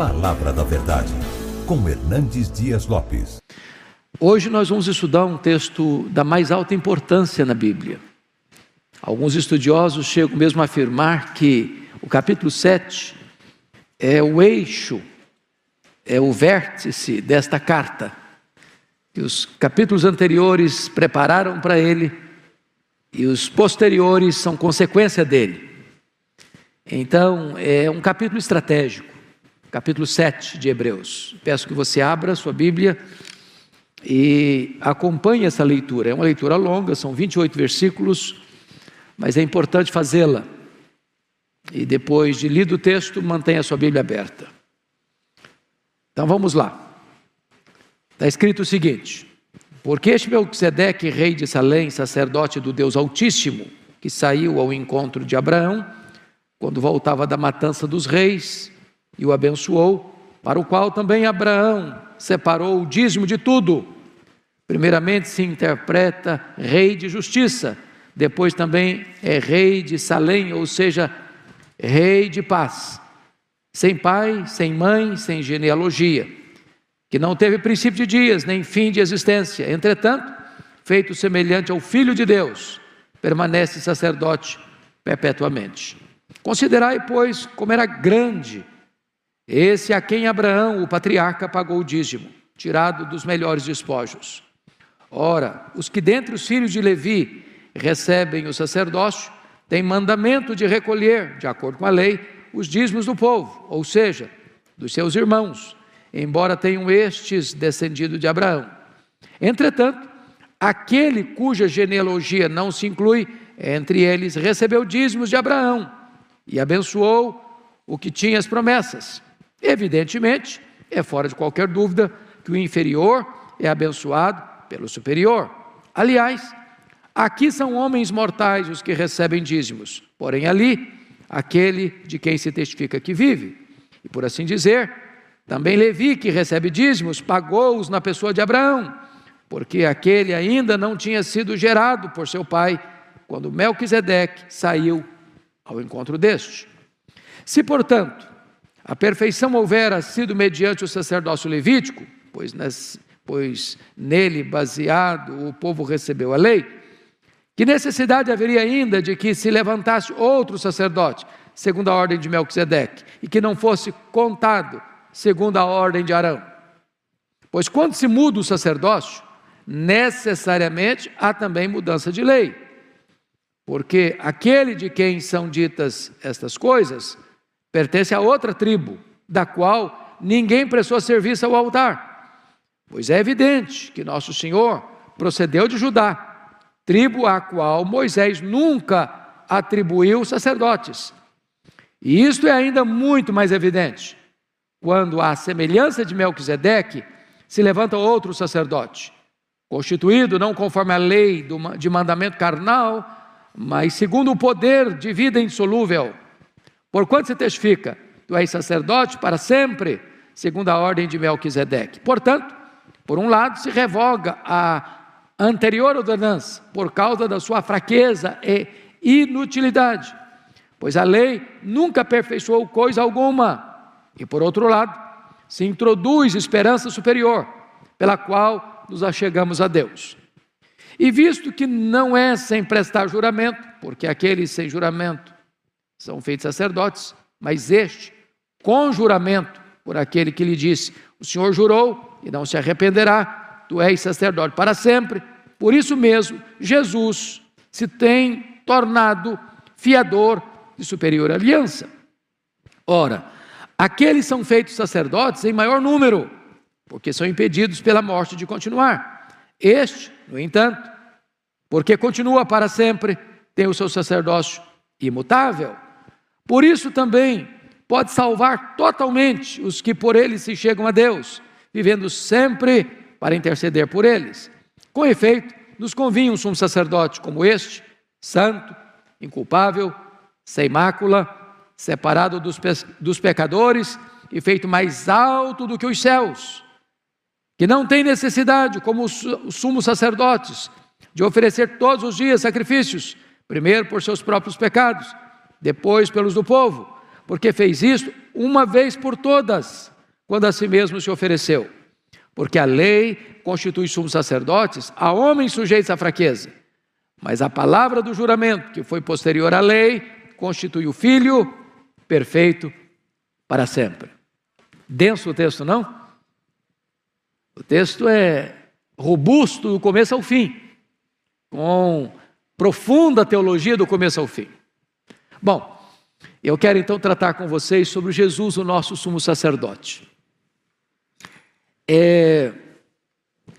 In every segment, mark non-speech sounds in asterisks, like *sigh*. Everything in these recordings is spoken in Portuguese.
Palavra da Verdade, com Hernandes Dias Lopes. Hoje nós vamos estudar um texto da mais alta importância na Bíblia. Alguns estudiosos chegam mesmo a afirmar que o capítulo 7 é o eixo, é o vértice desta carta. Que os capítulos anteriores prepararam para ele e os posteriores são consequência dele. Então, é um capítulo estratégico, capítulo 7 de Hebreus. Peço que você abra sua Bíblia e acompanhe essa leitura. É uma leitura longa, são 28 versículos, mas é importante fazê-la. E depois de lido o texto, mantenha a sua Bíblia aberta. Então vamos lá. Está escrito o seguinte: Porque este Melquisedeque, rei de Salém, sacerdote do Deus Altíssimo, que saiu ao encontro de Abraão, quando voltava da matança dos reis, e o abençoou, para o qual também Abraão separou o dízimo de tudo. Primeiramente se interpreta rei de justiça, depois também é rei de Salém, ou seja, rei de paz. Sem pai, sem mãe, sem genealogia, que não teve princípio de dias, nem fim de existência. Entretanto, feito semelhante ao Filho de Deus, permanece sacerdote perpetuamente. Considerai, pois, como era grande esse a quem Abraão, o patriarca, pagou o dízimo, tirado dos melhores despojos. Ora, os que dentre os filhos de Levi recebem o sacerdócio, têm mandamento de recolher, de acordo com a lei, os dízimos do povo, ou seja, dos seus irmãos, embora tenham estes descendido de Abraão. Entretanto, aquele cuja genealogia não se inclui entre eles recebeu dízimos de Abraão e abençoou o que tinha as promessas. Evidentemente, é fora de qualquer dúvida que o inferior é abençoado pelo superior. Aliás, aqui são homens mortais os que recebem dízimos, porém ali, aquele de quem se testifica que vive. E por assim dizer, também Levi, que recebe dízimos, pagou-os na pessoa de Abraão, porque aquele ainda não tinha sido gerado por seu pai quando Melquisedeque saiu ao encontro deste. Se, portanto, a perfeição houvera sido mediante o sacerdócio levítico, pois, nas, pois nele baseado o povo recebeu a lei, que necessidade haveria ainda de que se levantasse outro sacerdote, segundo a ordem de Melquisedeque, e que não fosse contado segundo a ordem de Arão? Pois quando se muda o sacerdócio, necessariamente há também mudança de lei. Porque aquele de quem são ditas estas coisas pertence a outra tribo, da qual ninguém prestou serviço ao altar. Pois é evidente que nosso Senhor procedeu de Judá, tribo à qual Moisés nunca atribuiu sacerdotes. E isto é ainda muito mais evidente quando, à semelhança de Melquisedeque, se levanta outro sacerdote, constituído não conforme a lei de mandamento carnal, mas segundo o poder de vida insolúvel Porquanto se testifica, tu és sacerdote para sempre, segundo a ordem de Melquisedeque. Portanto, por um lado, se revoga a anterior ordenança por causa da sua fraqueza e inutilidade, pois a lei nunca aperfeiçoou coisa alguma. E por outro lado, se introduz esperança superior, pela qual nos achegamos a Deus. E visto que não é sem prestar juramento, porque aqueles sem juramento são feitos sacerdotes, mas este, com juramento, por aquele que lhe disse: O Senhor jurou e não se arrependerá, tu és sacerdote para sempre. Por isso mesmo, Jesus se tem tornado fiador de superior aliança. Ora, aqueles são feitos sacerdotes em maior número, porque são impedidos pela morte de continuar. Este, no entanto, porque continua para sempre, tem o seu sacerdócio imutável. Por isso também pode salvar totalmente os que por ele se chegam a Deus, vivendo sempre para interceder por eles. Com efeito, nos convinha um sumo sacerdote como este, santo, inculpável, sem mácula, separado dos, pe dos pecadores e feito mais alto do que os céus, que não tem necessidade, como os sumos sacerdotes, de oferecer todos os dias sacrifícios, primeiro por seus próprios pecados depois pelos do povo, porque fez isso uma vez por todas, quando a si mesmo se ofereceu. Porque a lei constitui sumos sacerdotes a homens sujeitos à fraqueza. Mas a palavra do juramento, que foi posterior à lei, constitui o filho perfeito para sempre. Denso o texto, não? O texto é robusto do começo ao fim, com profunda teologia do começo ao fim. Bom, eu quero então tratar com vocês sobre Jesus, o nosso sumo sacerdote. É,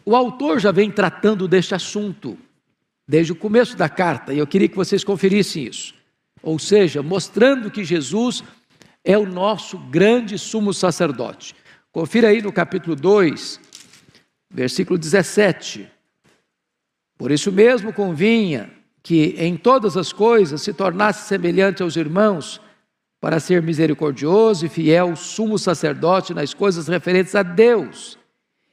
o autor já vem tratando deste assunto desde o começo da carta, e eu queria que vocês conferissem isso. Ou seja, mostrando que Jesus é o nosso grande sumo sacerdote. Confira aí no capítulo 2, versículo 17. Por isso mesmo convinha que em todas as coisas se tornasse semelhante aos irmãos, para ser misericordioso e fiel sumo sacerdote nas coisas referentes a Deus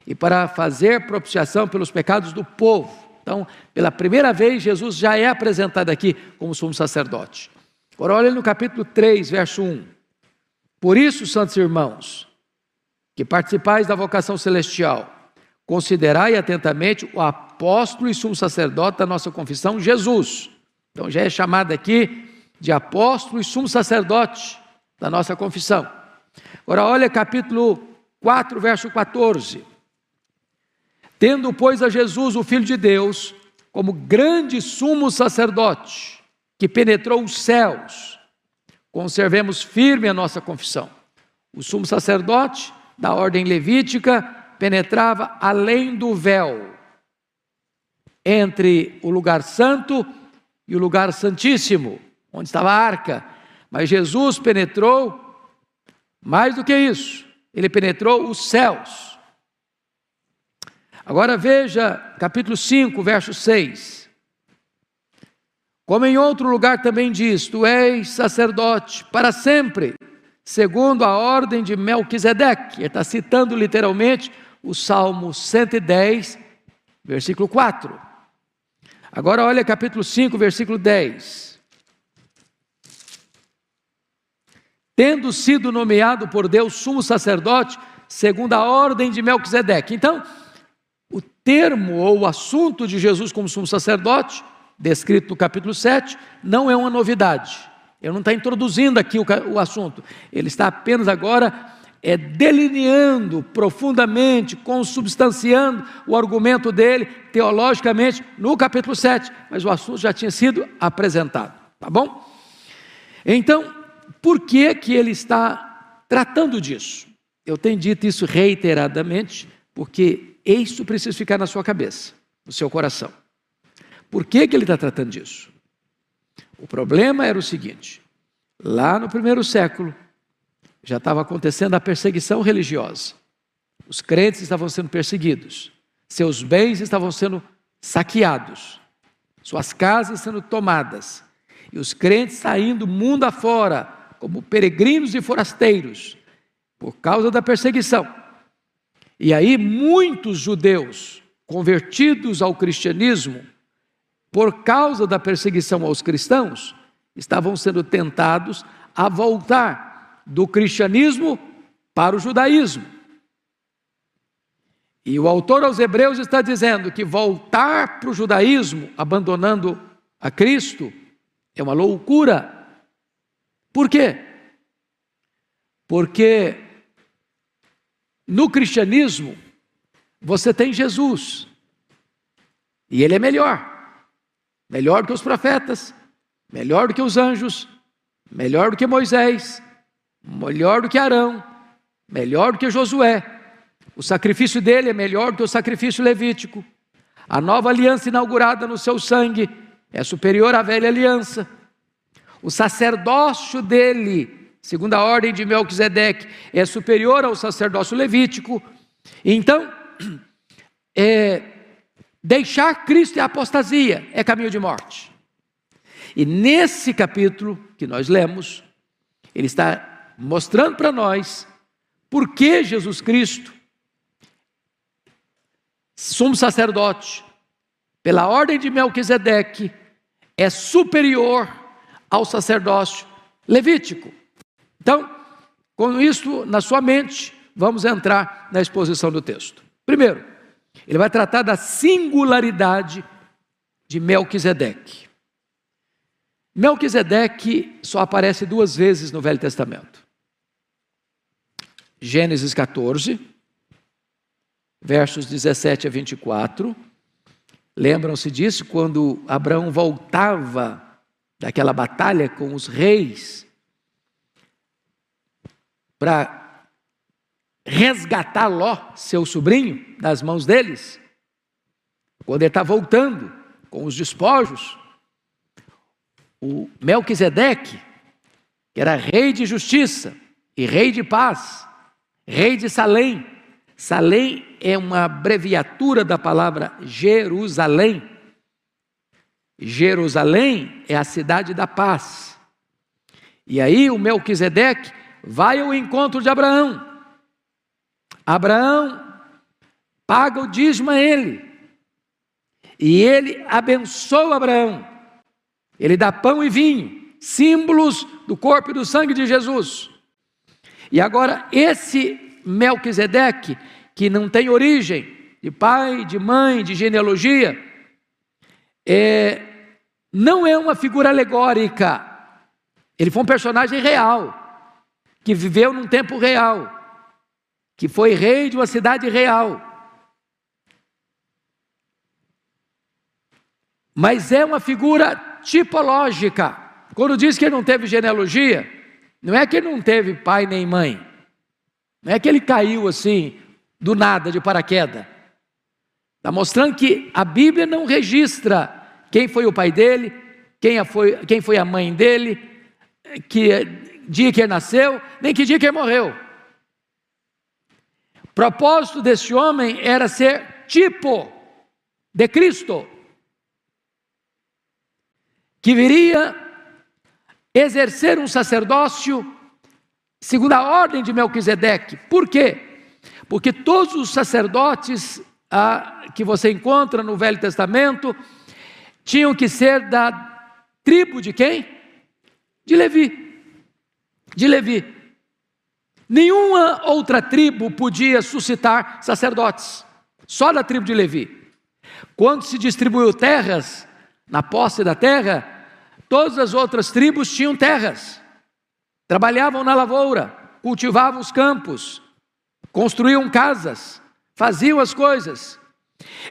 e para fazer propiciação pelos pecados do povo. Então, pela primeira vez, Jesus já é apresentado aqui como sumo sacerdote. Agora, olha no capítulo 3, verso 1. Por isso, santos irmãos, que participais da vocação celestial, considerai atentamente o apóstolo e sumo sacerdote da nossa confissão, Jesus. Então, já é chamado aqui de apóstolo e sumo sacerdote da nossa confissão. Agora, olha capítulo 4, verso 14. Tendo, pois, a Jesus, o Filho de Deus, como grande sumo sacerdote, que penetrou os céus, conservemos firme a nossa confissão. O sumo sacerdote da ordem levítica penetrava além do véu, entre o lugar santo e o lugar santíssimo onde estava a arca. Mas Jesus penetrou mais do que isso, ele penetrou os céus. Agora veja capítulo 5, verso 6. Como em outro lugar também diz: Tu és sacerdote para sempre, segundo a ordem de Melquisedeque. Ele está citando literalmente o Salmo 110, versículo 4. Agora olha capítulo 5, versículo 10. tendo sido nomeado por Deus sumo sacerdote, segundo a ordem de Melquisedeque. Então, o termo ou o assunto de Jesus como sumo sacerdote, descrito no capítulo 7, não é uma novidade. Ele não está introduzindo aqui o, o assunto, ele está apenas agora é, delineando profundamente, consubstanciando o argumento dele teologicamente no capítulo 7, mas o assunto já tinha sido apresentado, tá bom? Então, por que, que ele está tratando disso? Eu tenho dito isso reiteradamente, porque isso precisa ficar na sua cabeça, no seu coração. Por que, que ele está tratando disso? O problema era o seguinte: lá no primeiro século, já estava acontecendo a perseguição religiosa. Os crentes estavam sendo perseguidos, seus bens estavam sendo saqueados, suas casas sendo tomadas, e os crentes saindo mundo afora como peregrinos e forasteiros, por causa da perseguição. E aí muitos judeus convertidos ao cristianismo, por causa da perseguição aos cristãos, estavam sendo tentados a voltar do cristianismo para o judaísmo. E o autor aos Hebreus está dizendo que voltar para o judaísmo, abandonando a Cristo, é uma loucura. Por quê? Porque no cristianismo você tem Jesus e ele é melhor. Melhor do que os profetas, melhor do que os anjos, melhor do que Moisés, melhor do que Arão, melhor do que Josué. O sacrifício dele é melhor do que o sacrifício levítico. A nova aliança inaugurada no seu sangue é superior à velha aliança. O sacerdócio dele, segundo a ordem de Melquisedeque, é superior ao sacerdócio levítico. Então, *clears throat* é, deixar Cristo é apostasia, é caminho de morte. E nesse capítulo que nós lemos, ele está mostrando para nós por que Jesus Cristo, sumo sacerdote, pela ordem de Melquisedeque, é superior ao sacerdócio levítico. Então, com isso na sua mente, vamos entrar na exposição do texto. Primeiro, ele vai tratar da singularidade de Melquisedeque. Melquisedeque só aparece duas vezes no Velho Testamento. Gênesis 14, versos 17 a 24. Lembram-se disso quando Abraão voltava daquela batalha com os reis para resgatar Ló, seu sobrinho, das mãos deles. Quando ele está voltando com os despojos, o Melquisedeque, que era rei de justiça e rei de paz, rei de Salém. Salém é uma abreviatura da palavra Jerusalém. Jerusalém é a cidade da paz. E aí o Melquisedeque vai ao encontro de Abraão. Abraão paga o dízimo a ele. E ele abençoa Abraão. Ele dá pão e vinho, símbolos do corpo e do sangue de Jesus. E agora, esse Melquisedeque, que não tem origem de pai, de mãe, de genealogia, é, não é uma figura alegórica. Ele foi um personagem real, que viveu num tempo real, que foi rei de uma cidade real. Mas é uma figura tipológica. Quando diz que ele não teve genealogia, não é que ele não teve pai nem mãe. Não é que ele caiu assim, do nada, de paraquedas. Está mostrando que a Bíblia não registra quem foi o pai dele, quem foi, quem foi a mãe dele, que dia que ele nasceu, nem que dia que ele morreu. O propósito desse homem era ser tipo de Cristo, que viria exercer um sacerdócio segundo a ordem de Melquisedeque. Por quê? Porque todos os sacerdotes ah, que você encontra no Velho Testamento tinham que ser da tribo de quem? De Levi. De Levi. Nenhuma outra tribo podia suscitar sacerdotes, só da tribo de Levi. Quando se distribuiu terras, na posse da terra, Todas as outras tribos tinham terras, trabalhavam na lavoura, cultivavam os campos, construíam casas, faziam as coisas.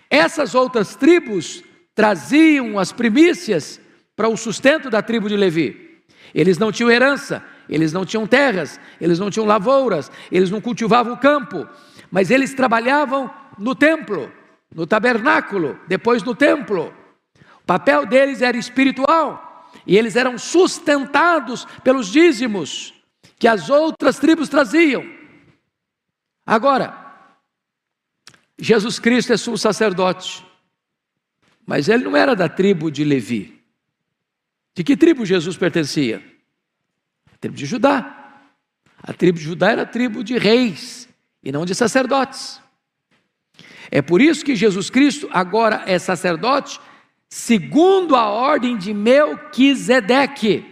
Essas outras tribos traziam as primícias para o sustento da tribo de Levi. Eles não tinham herança, eles não tinham terras, eles não tinham lavouras, eles não cultivavam o campo, mas eles trabalhavam no templo, no tabernáculo, depois no templo. O papel deles era espiritual e eles eram sustentados pelos dízimos que as outras tribos traziam. Agora, Jesus Cristo é sumo sacerdote, mas ele não era da tribo de Levi. De que tribo Jesus pertencia? A tribo de Judá. A tribo de Judá era a tribo de reis e não de sacerdotes. É por isso que Jesus Cristo agora é sacerdote segundo a ordem de Melquisedeque,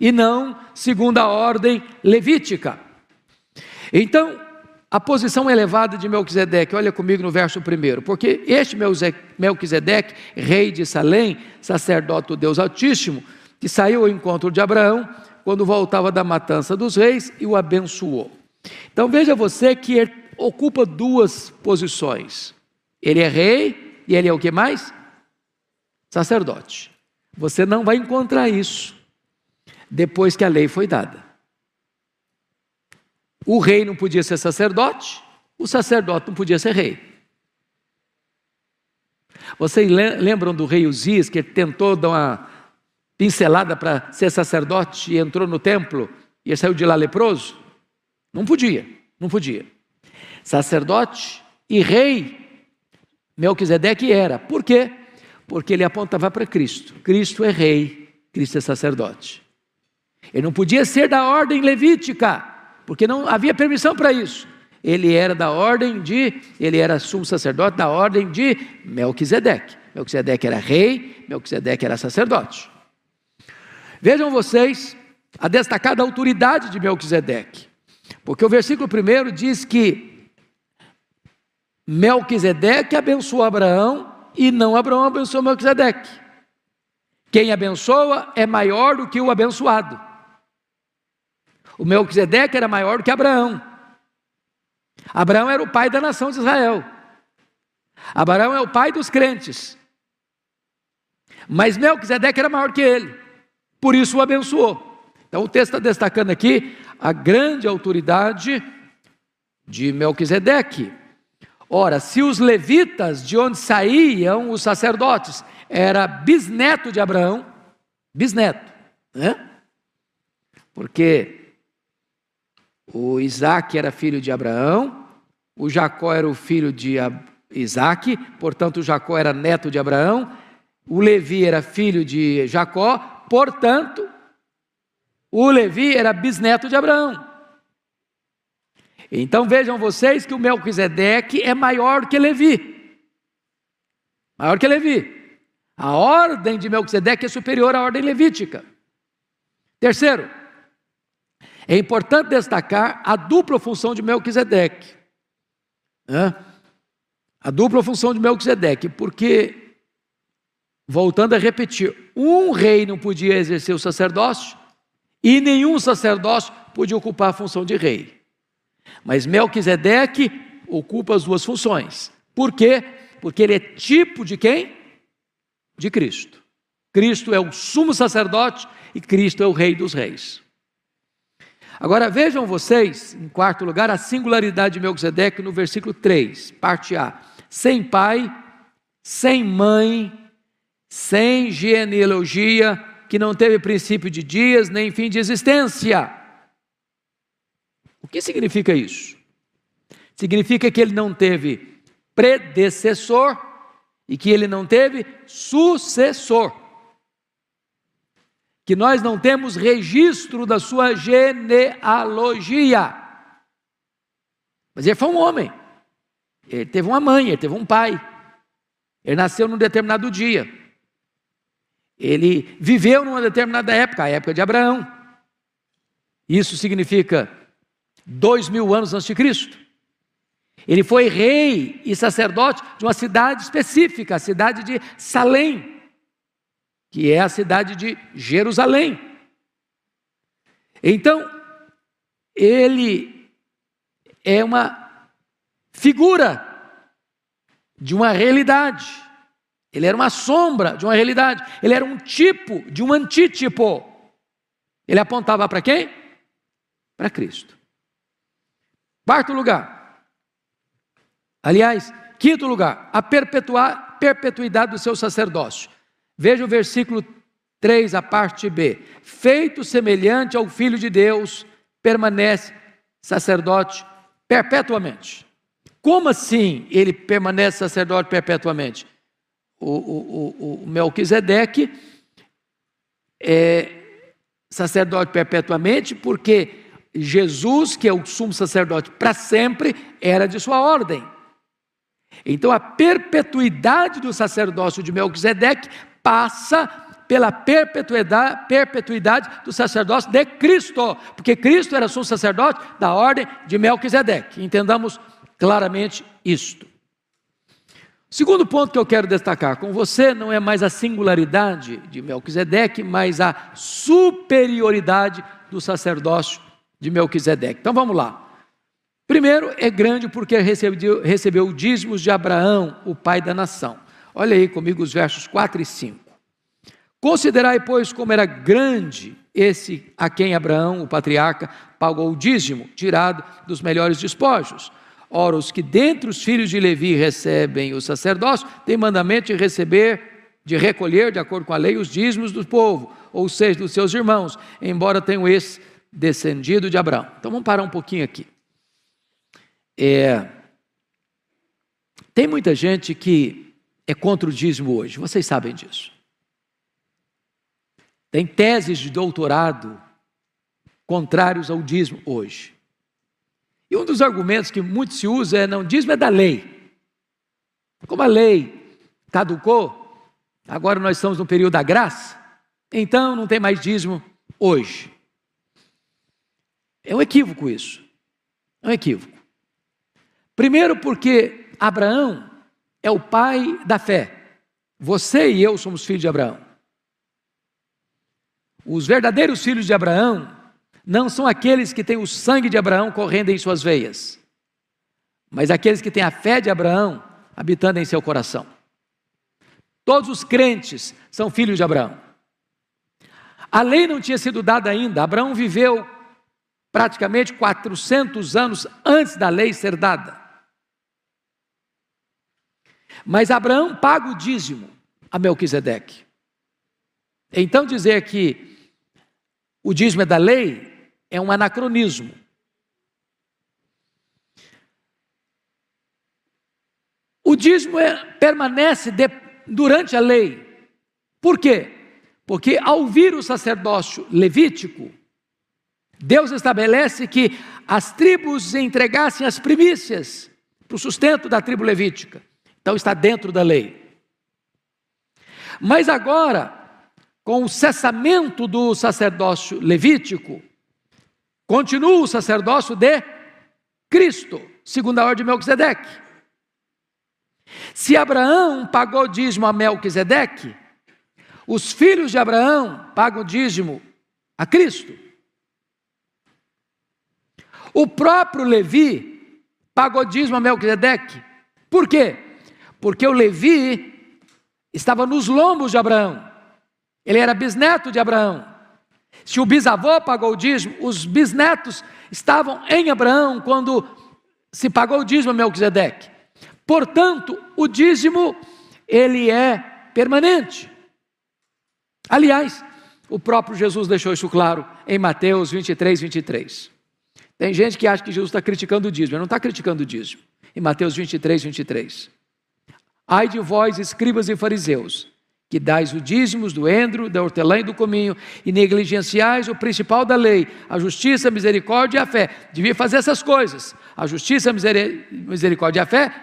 e não segundo a ordem levítica. Então, a posição elevada de Melquisedeque, olha comigo no verso primeiro, porque este Melquisedeque, rei de Salém, sacerdote do Deus Altíssimo, que saiu ao encontro de Abraão quando voltava da matança dos reis e o abençoou. Então veja você que ele ocupa duas posições. Ele é rei e ele é o que mais? Sacerdote. Você não vai encontrar isso depois que a lei foi dada. O rei não podia ser sacerdote, o sacerdote não podia ser rei. Vocês lembram do rei Uzias que tentou dar uma pincelada para ser sacerdote e entrou no templo e saiu de lá leproso? Não podia, não podia. Sacerdote e rei, Melquisedeque era. Por quê? Porque ele apontava para Cristo. Cristo é rei, Cristo é sacerdote. Ele não podia ser da ordem levítica, porque não havia permissão para isso. Ele era da ordem de, ele era sumo sacerdote da ordem de Melquisedeque. Melquisedeque era rei, Melquisedeque era sacerdote. Vejam vocês a destacada autoridade de Melquisedeque. Porque o versículo primeiro diz que Melquisedeque abençoou Abraão e não Abraão abençoou Melquisedeque. Quem abençoa é maior do que o abençoado. O Melquisedeque era maior do que Abraão. Abraão era o pai da nação de Israel. Abraão é o pai dos crentes. Mas Melquisedeque era maior que ele, por isso o abençoou. Então o texto está destacando aqui a grande autoridade de Melquisedeque. Ora, se os levitas, de onde saíam os sacerdotes, era bisneto de Abraão, bisneto, né? Porque o Isaac era filho de Abraão, o Jacó era o filho de Isaac, portanto, o Jacó era neto de Abraão, o Levi era filho de Jacó, portanto, o Levi era bisneto de Abraão. Então vejam vocês que o Melquisedeque é maior que Levi. Maior que Levi. A ordem de Melquisedeque é superior à ordem levítica. Terceiro, é importante destacar a dupla função de Melquisedeque. A dupla função de Melquisedeque, porque voltando a repetir, um rei não podia exercer o sacerdócio e nenhum sacerdócio podia ocupar a função de rei. Mas Melquisedeque ocupa as duas funções. Por quê? Porque ele é tipo de quem? De Cristo. Cristo é o sumo sacerdote e Cristo é o rei dos reis. Agora vejam vocês, em quarto lugar, a singularidade de Melquisedeque no versículo 3, parte A. Sem pai, sem mãe, sem genealogia, que não teve princípio de dias nem fim de existência. Que significa isso? Significa que ele não teve predecessor e que ele não teve sucessor. Que nós não temos registro da sua genealogia. Mas ele foi um homem. Ele teve uma mãe, ele teve um pai. Ele nasceu num determinado dia. Ele viveu numa determinada época, a época de Abraão. Isso significa dois mil anos antes de Cristo. Ele foi rei e sacerdote de uma cidade específica, a cidade de Salém, que é a cidade de Jerusalém. Então, ele é uma figura de uma realidade. Ele era uma sombra de uma realidade. Ele era um tipo de um antítipo. Ele apontava para quem? Para Cristo. Quarto lugar. Aliás, quinto lugar, a perpetuar, perpetuidade do seu sacerdócio. Veja o versículo 3, a parte B. Feito semelhante ao Filho de Deus, permanece sacerdote perpetuamente. Como assim ele permanece sacerdote perpetuamente? o, o, o Melquisedeque é sacerdote perpetuamente, porque Jesus, que é o sumo sacerdote para sempre, era de sua ordem. Então a perpetuidade do sacerdócio de Melquisedeque passa pela perpetuidade, perpetuidade do sacerdócio de Cristo, porque Cristo era sumo sacerdote da ordem de Melquisedeque. Entendamos claramente isto. Segundo ponto que eu quero destacar com você não é mais a singularidade de Melquisedeque, mas a superioridade do sacerdócio de Melquisedeque. Então vamos lá. Primeiro, é grande porque recebeu, recebeu dízimos de Abraão, o pai da nação. Olha aí comigo os versos 4 e 5. Considerai, pois, como era grande esse a quem Abraão, o patriarca, pagou o dízimo, tirado dos melhores despojos Ora, os que dentre os filhos de Levi recebem o sacerdócio, têm mandamento de receber, de recolher, de acordo com a lei, os dízimos do povo, ou seja, dos seus irmãos, embora tenham esse descendido de Abraão. Então vamos parar um pouquinho aqui. É, tem muita gente que é contra o dízimo hoje, vocês sabem disso. Tem teses de doutorado contrários ao dízimo hoje. E um dos argumentos que muito se usa é: não, dízimo é da lei. Como a lei caducou, agora nós estamos no período da graça, então não tem mais dízimo hoje. É um equívoco isso. É um equívoco. Primeiro, porque Abraão é o pai da fé. Você e eu somos filhos de Abraão. Os verdadeiros filhos de Abraão não são aqueles que têm o sangue de Abraão correndo em suas veias, mas aqueles que têm a fé de Abraão habitando em seu coração. Todos os crentes são filhos de Abraão. A lei não tinha sido dada ainda, Abraão viveu praticamente 400 anos antes da lei ser dada. Mas Abraão paga o dízimo a Melquisedeque. Então dizer que o dízimo é da lei é um anacronismo. O dízimo é, permanece de, durante a lei. Por quê? Porque ao vir o sacerdócio levítico, Deus estabelece que as tribos entregassem as primícias para o sustento da tribo levítica. Então está dentro da lei. Mas agora, com o cessamento do sacerdócio levítico, continua o sacerdócio de Cristo, segundo a ordem de Melquisedeque. Se Abraão pagou dízimo a Melquisedeque, os filhos de Abraão pagam dízimo a Cristo. O próprio Levi pagou dízimo a Melquisedeque. Por quê? porque o Levi estava nos lombos de Abraão, ele era bisneto de Abraão. Se o bisavô pagou o dízimo, os bisnetos estavam em Abraão quando se pagou o dízimo a Melquisedeque. Portanto, o dízimo, ele é permanente. Aliás, o próprio Jesus deixou isso claro em Mateus 23, 23. Tem gente que acha que Jesus está criticando o dízimo, ele não está criticando o dízimo. Em Mateus 23, 23. Ai de vós, escribas e fariseus, que dais o dízimos do endro, da hortelã e do cominho, e negligenciais o principal da lei, a justiça, a misericórdia e a fé. Devia fazer essas coisas, a justiça, a misericórdia e a fé,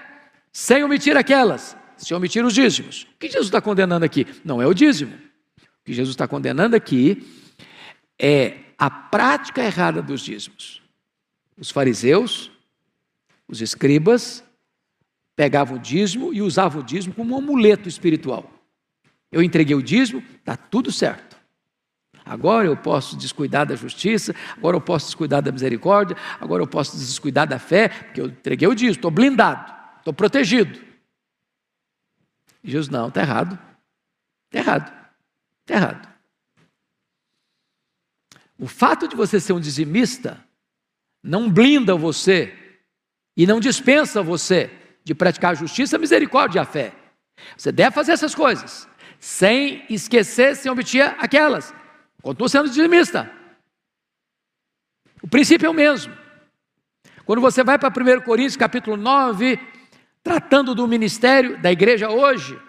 sem omitir aquelas, sem omitir os dízimos. O que Jesus está condenando aqui? Não é o dízimo. O que Jesus está condenando aqui é a prática errada dos dízimos. Os fariseus, os escribas, pegava o dízimo e usava o dízimo como um amuleto espiritual. Eu entreguei o dízimo, está tudo certo. Agora eu posso descuidar da justiça, agora eu posso descuidar da misericórdia, agora eu posso descuidar da fé, porque eu entreguei o dízimo, estou blindado, estou protegido. E Jesus, não, está errado. Está errado. Está errado. O fato de você ser um dizimista não blinda você e não dispensa você de praticar a justiça, a misericórdia e a fé. Você deve fazer essas coisas, sem esquecer, sem omitir aquelas. Continua sendo dizimista. O princípio é o mesmo. Quando você vai para 1 Coríntios capítulo 9, tratando do ministério da igreja hoje,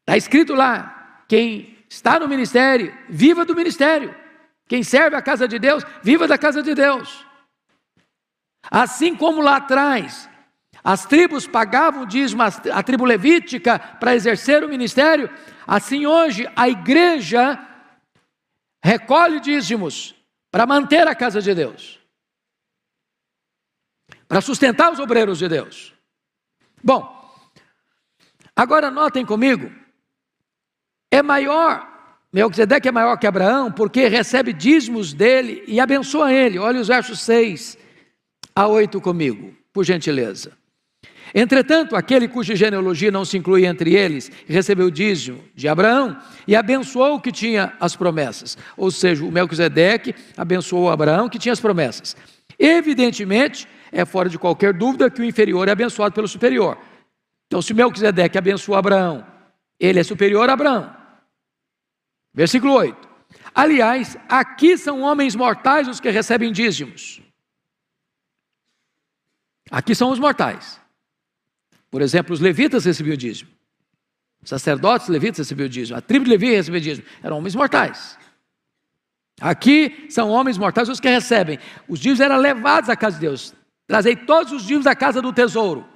está escrito lá: quem está no ministério, viva do ministério. Quem serve a casa de Deus, viva da casa de Deus. Assim como lá atrás, as tribos pagavam dízimo à tribo levítica para exercer o ministério. Assim hoje a igreja recolhe dízimos para manter a casa de Deus. Para sustentar os obreiros de Deus. Bom, agora notem comigo, é maior, Melquisedeque é maior que Abraão, porque recebe dízimos dele e abençoa ele. Olha os versos 6 a 8 comigo, por gentileza. Entretanto, aquele cuja genealogia não se inclui entre eles, recebeu dízimo de Abraão e abençoou o que tinha as promessas. Ou seja, o Melquisedeque abençoou Abraão que tinha as promessas. Evidentemente, é fora de qualquer dúvida que o inferior é abençoado pelo superior. Então, se Melquisedeque abençoou Abraão, ele é superior a Abraão. Versículo 8. Aliás, aqui são homens mortais os que recebem dízimos. Aqui são os mortais. Por exemplo, os levitas recebiam dízimo. Os sacerdotes levitas recebiam dízimo. A tribo de Levi recebia dízimo. Eram homens mortais. Aqui são homens mortais os que recebem. Os dízimos eram levados à casa de Deus. Trazei todos os dízimos à casa do tesouro.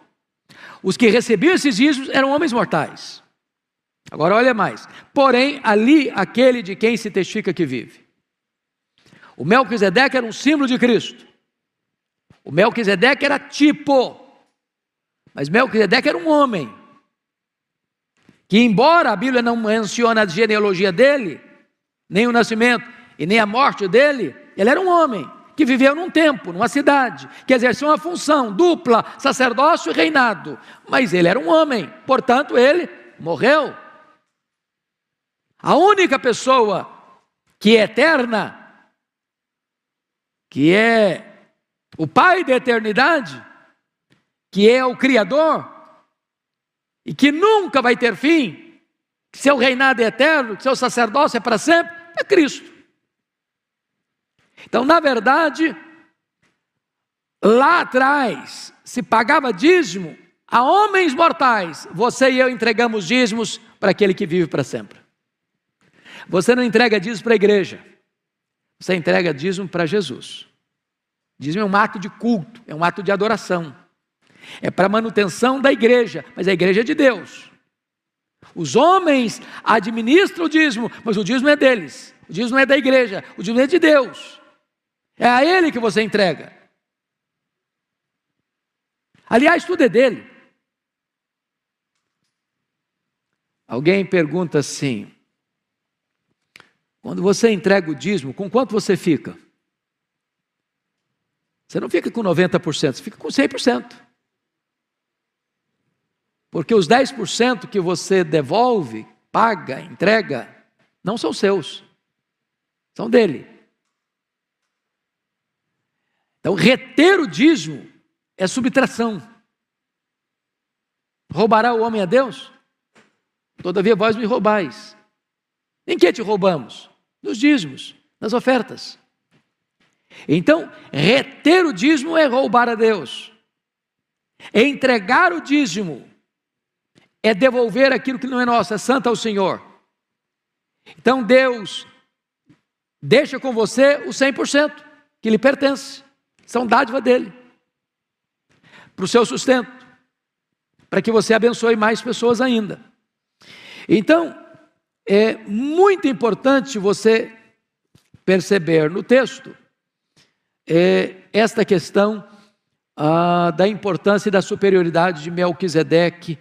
Os que recebiam esses dízimos eram homens mortais. Agora olha mais. Porém, ali aquele de quem se testifica que vive. O Melquisedeque era um símbolo de Cristo. O Melquisedeque era tipo, mas Melquisedeque era um homem. Que, embora a Bíblia não mencione a genealogia dele, nem o nascimento e nem a morte dele, ele era um homem que viveu num tempo, numa cidade, que exercia uma função dupla, sacerdócio e reinado. Mas ele era um homem, portanto, ele morreu. A única pessoa que é eterna, que é o Pai da eternidade, que é o Criador, e que nunca vai ter fim, que seu reinado é eterno, que seu sacerdócio é para sempre, é Cristo. Então, na verdade, lá atrás se pagava dízimo a homens mortais. Você e eu entregamos dízimos para aquele que vive para sempre. Você não entrega dízimo para a igreja, você entrega dízimo para Jesus. Dízimo é um ato de culto, é um ato de adoração. É para manutenção da igreja, mas a igreja é de Deus. Os homens administram o dízimo, mas o dízimo é deles. O dízimo é da igreja, o dízimo é de Deus. É a Ele que você entrega. Aliás, tudo é dele. Alguém pergunta assim: quando você entrega o dízimo, com quanto você fica? Você não fica com 90%, você fica com 100%. Porque os 10% que você devolve, paga, entrega, não são seus, são dele. Então, reter o dízimo é subtração. Roubará o homem a Deus? Todavia vós me roubais. Em que te roubamos? Nos dízimos, nas ofertas. Então, reter o dízimo é roubar a Deus. Entregar o dízimo é devolver aquilo que não é nosso, é santo ao Senhor. Então Deus deixa com você o 100% que lhe pertence. São dádiva dele. Para o seu sustento. Para que você abençoe mais pessoas ainda. Então, é muito importante você perceber no texto é, esta questão ah, da importância e da superioridade de Melquisedeque,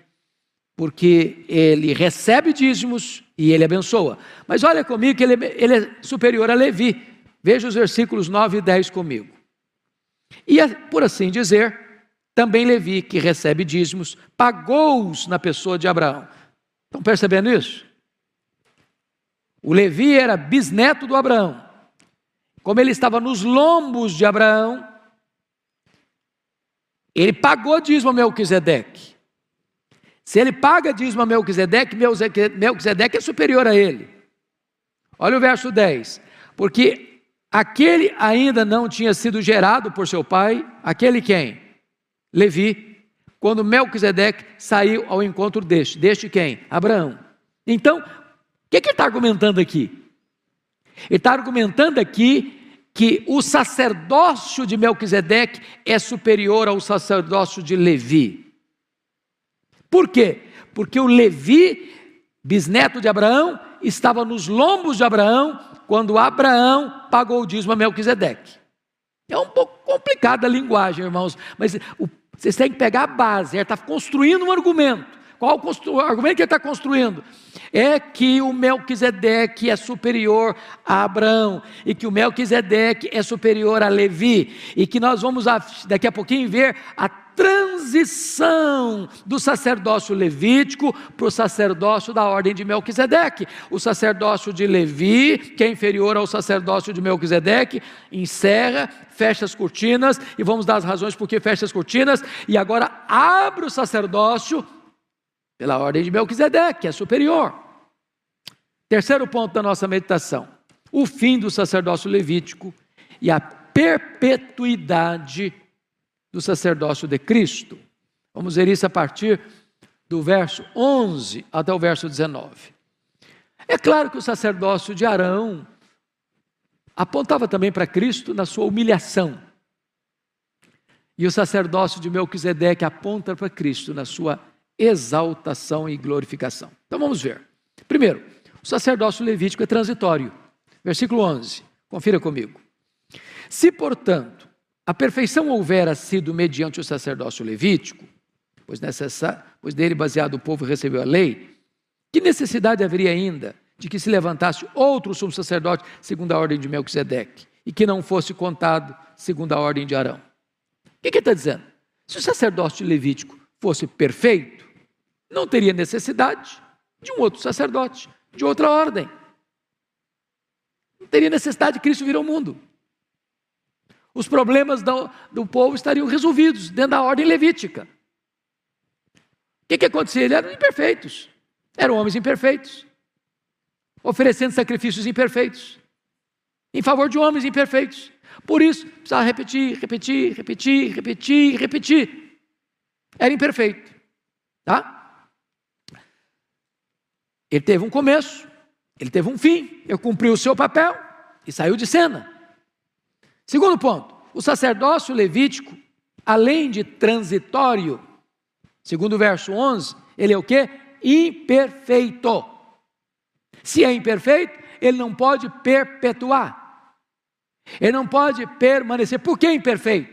porque ele recebe dízimos e ele abençoa. Mas olha comigo que ele, ele é superior a Levi. Veja os versículos 9 e 10 comigo. E, é, por assim dizer, também Levi, que recebe dízimos, pagou-os na pessoa de Abraão. Estão percebendo isso? O Levi era bisneto do Abraão. Como ele estava nos lombos de Abraão, ele pagou dízimo a Melquisedeque. Se ele paga dízimo a Melquisedeque, Melquisedeque é superior a ele. Olha o verso 10. Porque Aquele ainda não tinha sido gerado por seu pai, aquele quem? Levi, quando Melquisedeque saiu ao encontro deste. Deste quem? Abraão. Então, que, que ele está argumentando aqui? Ele está argumentando aqui que o sacerdócio de Melquisedeque é superior ao sacerdócio de Levi. Por quê? Porque o Levi, bisneto de Abraão, estava nos lombos de Abraão quando Abraão pagou o dízimo a Melquisedeque. É um pouco complicada a linguagem, irmãos, mas o, vocês têm que pegar a base, ele está construindo um argumento. Qual o argumento que ele está construindo? É que o Melquisedeque é superior a Abraão, e que o Melquisedeque é superior a Levi, e que nós vamos daqui a pouquinho ver a transição do sacerdócio levítico para o sacerdócio da ordem de Melquisedeque. O sacerdócio de Levi, que é inferior ao sacerdócio de Melquisedeque, encerra, fecha as cortinas, e vamos dar as razões por que fecha as cortinas, e agora abre o sacerdócio pela ordem de Melquisedeque, que é superior. Terceiro ponto da nossa meditação: o fim do sacerdócio levítico e a perpetuidade do sacerdócio de Cristo. Vamos ver isso a partir do verso 11 até o verso 19. É claro que o sacerdócio de Arão apontava também para Cristo na sua humilhação. E o sacerdócio de Melquisedeque aponta para Cristo na sua exaltação e glorificação. Então vamos ver. Primeiro, o sacerdócio levítico é transitório. Versículo 11. Confira comigo. Se, portanto, a perfeição houvera sido mediante o sacerdócio levítico, pois, pois dele baseado o povo recebeu a lei, que necessidade haveria ainda de que se levantasse outro sumo sacerdote segundo a ordem de Melquisedeque e que não fosse contado segundo a ordem de Arão? O que, que ele está dizendo? Se o sacerdócio levítico fosse perfeito, não teria necessidade de um outro sacerdote, de outra ordem. Não teria necessidade de Cristo vir ao mundo. Os problemas do, do povo estariam resolvidos dentro da ordem levítica. O que, que acontecia? Eles eram imperfeitos. Eram homens imperfeitos, oferecendo sacrifícios imperfeitos, em favor de homens imperfeitos. Por isso, precisava repetir, repetir, repetir, repetir, repetir. Era imperfeito. Tá? Ele teve um começo, ele teve um fim, ele cumpriu o seu papel e saiu de cena. Segundo ponto, o sacerdócio levítico, além de transitório, segundo o verso 11, ele é o que? Imperfeito. Se é imperfeito, ele não pode perpetuar. Ele não pode permanecer. Por que imperfeito?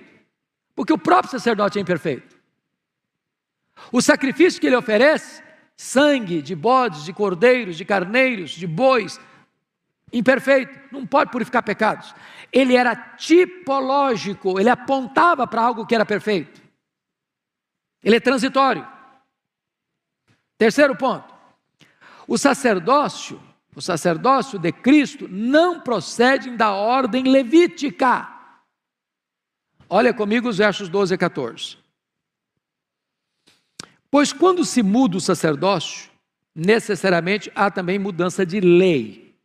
Porque o próprio sacerdote é imperfeito. O sacrifício que ele oferece, sangue de bodes, de cordeiros, de carneiros, de bois, imperfeito, não pode purificar pecados. Ele era tipológico, ele apontava para algo que era perfeito. Ele é transitório. Terceiro ponto. O sacerdócio, o sacerdócio de Cristo não procede da ordem levítica. Olha comigo os versos 12 e 14. Pois quando se muda o sacerdócio, necessariamente há também mudança de lei.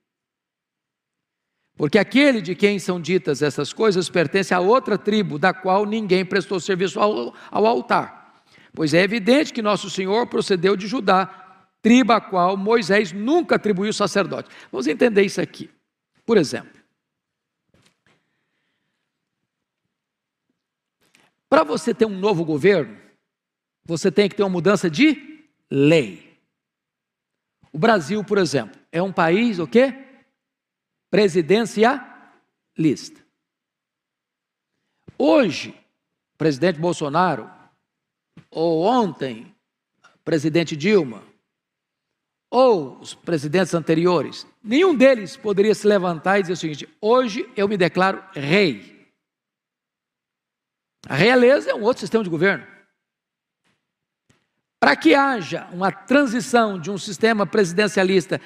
Porque aquele de quem são ditas essas coisas pertence a outra tribo, da qual ninguém prestou serviço ao, ao altar. Pois é evidente que nosso Senhor procedeu de Judá, tribo a qual Moisés nunca atribuiu sacerdote. Vamos entender isso aqui. Por exemplo, para você ter um novo governo, você tem que ter uma mudança de lei. O Brasil, por exemplo, é um país o quê? presidencialista. Hoje, o presidente Bolsonaro, ou ontem, presidente Dilma, ou os presidentes anteriores, nenhum deles poderia se levantar e dizer o seguinte: hoje eu me declaro rei. A realeza é um outro sistema de governo. Para que haja uma transição de um sistema presidencialista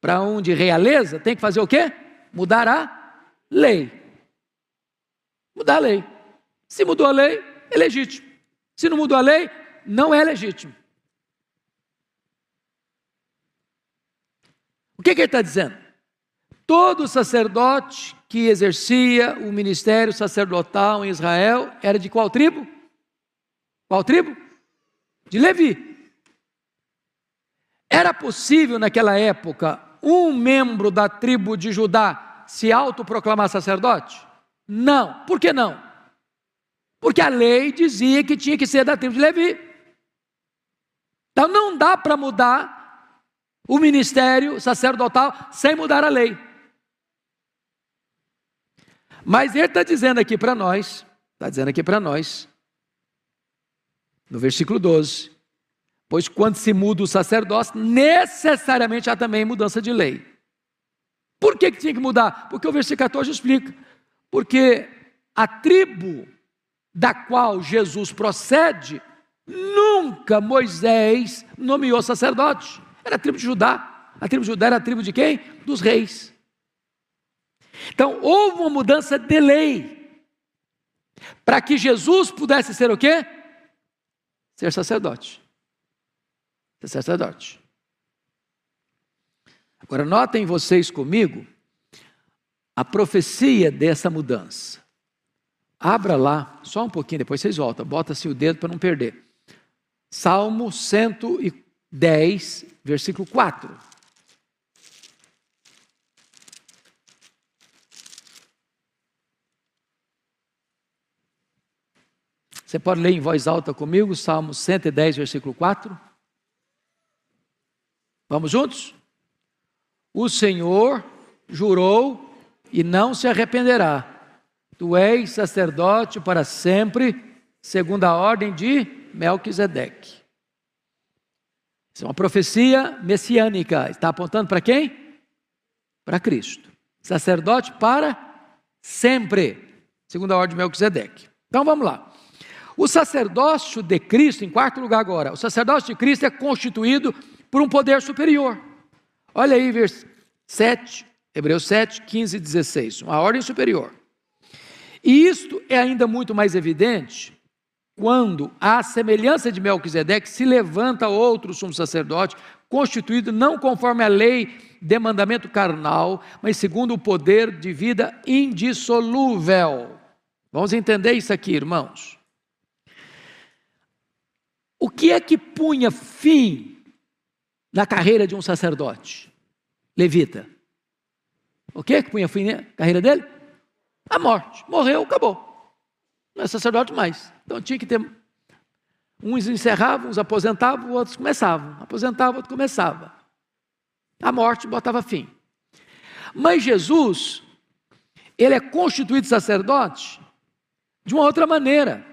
para um de realeza, tem que fazer o quê? mudar a lei. Mudar a lei. Se mudou a lei, é legítimo. Se não mudou a lei, não é legítimo. O que, que ele está dizendo? Todo sacerdote que exercia o ministério sacerdotal em Israel era de qual tribo? Qual tribo? De Levi. Era possível naquela época um membro da tribo de Judá se autoproclamar sacerdote? Não. Por que não? Porque a lei dizia que tinha que ser da tribo de Levi. Então não dá para mudar o ministério sacerdotal sem mudar a lei. Mas ele está dizendo aqui para nós, está dizendo aqui para nós, no versículo 12, Pois quando se muda o sacerdócio, necessariamente há também mudança de lei. Por que, que tinha que mudar? Porque o versículo 14 explica. Porque a tribo da qual Jesus procede, nunca Moisés nomeou sacerdote. Era a tribo de Judá. A tribo de Judá era a tribo de quem? Dos reis. Então houve uma mudança de lei. Para que Jesus pudesse ser o quê? Ser sacerdote ser sacerdote. Agora, notem vocês comigo a profecia dessa mudança. Abra lá, só um pouquinho, depois vocês voltam, bota-se o dedo para não perder. Salmo 110, versículo 4. Você pode ler em voz alta comigo, Salmo 110, versículo 4. Vamos juntos? O Senhor jurou e não se arrependerá. Tu és sacerdote para sempre, segundo a ordem de Melquisedeque. Isso é uma profecia messiânica. Está apontando para quem? Para Cristo. Sacerdote para sempre, segundo a ordem de Melquisedeque. Então vamos lá. O sacerdócio de Cristo, em quarto lugar agora, o sacerdócio de Cristo é constituído por um poder superior. Olha aí, versículo 7, Hebreus 7, 15 e 16, uma ordem superior. E isto é ainda muito mais evidente quando, à semelhança de Melquisedeque, se levanta outro sumo sacerdote, constituído não conforme a lei de mandamento carnal, mas segundo o poder de vida indissolúvel. Vamos entender isso aqui, irmãos. O que é que punha fim na carreira de um sacerdote? Levita. O que é que punha fim na carreira dele? A morte. Morreu, acabou. Não é sacerdote mais. Então tinha que ter. Uns encerravam, uns aposentavam, outros começavam. Aposentava, outro começava. A morte botava fim. Mas Jesus, ele é constituído sacerdote de uma outra maneira.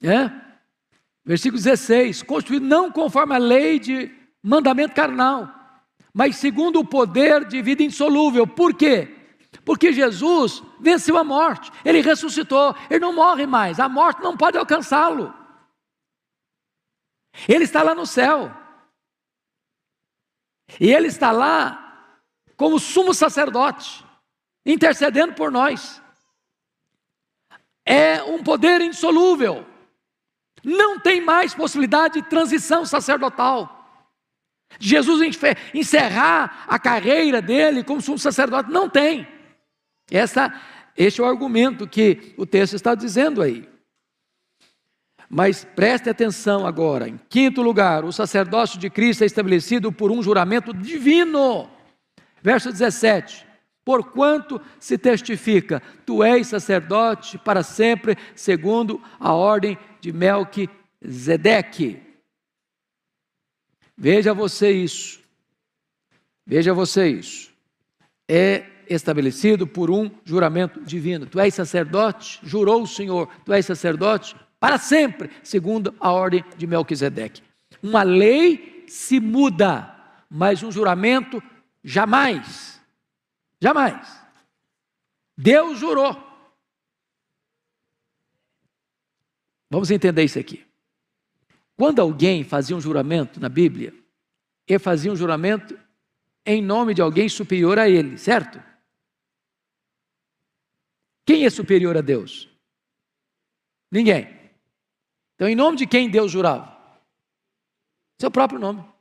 É? Versículo 16: constituído não conforme a lei de mandamento carnal, mas segundo o poder de vida insolúvel. Por quê? Porque Jesus venceu a morte, ele ressuscitou, ele não morre mais, a morte não pode alcançá-lo. Ele está lá no céu. E ele está lá como sumo sacerdote, intercedendo por nós. É um poder insolúvel. Não tem mais possibilidade de transição sacerdotal. Jesus encerrar a carreira dele como sumo sacerdote, não tem. Essa, este é o argumento que o texto está dizendo aí. Mas preste atenção agora. Em quinto lugar, o sacerdócio de Cristo é estabelecido por um juramento divino. Verso 17: Porquanto se testifica, tu és sacerdote para sempre, segundo a ordem de Melquisedeque. Veja você isso. Veja você isso. É estabelecido por um juramento divino. Tu és sacerdote, jurou o Senhor, tu és sacerdote para sempre, segundo a ordem de Melquisedeque. Uma lei se muda, mas um juramento jamais. Jamais. Deus jurou. Vamos entender isso aqui. Quando alguém fazia um juramento na Bíblia, ele fazia um juramento em nome de alguém superior a ele, certo? Quem é superior a Deus? Ninguém. Então, em nome de quem Deus jurava? Seu próprio nome.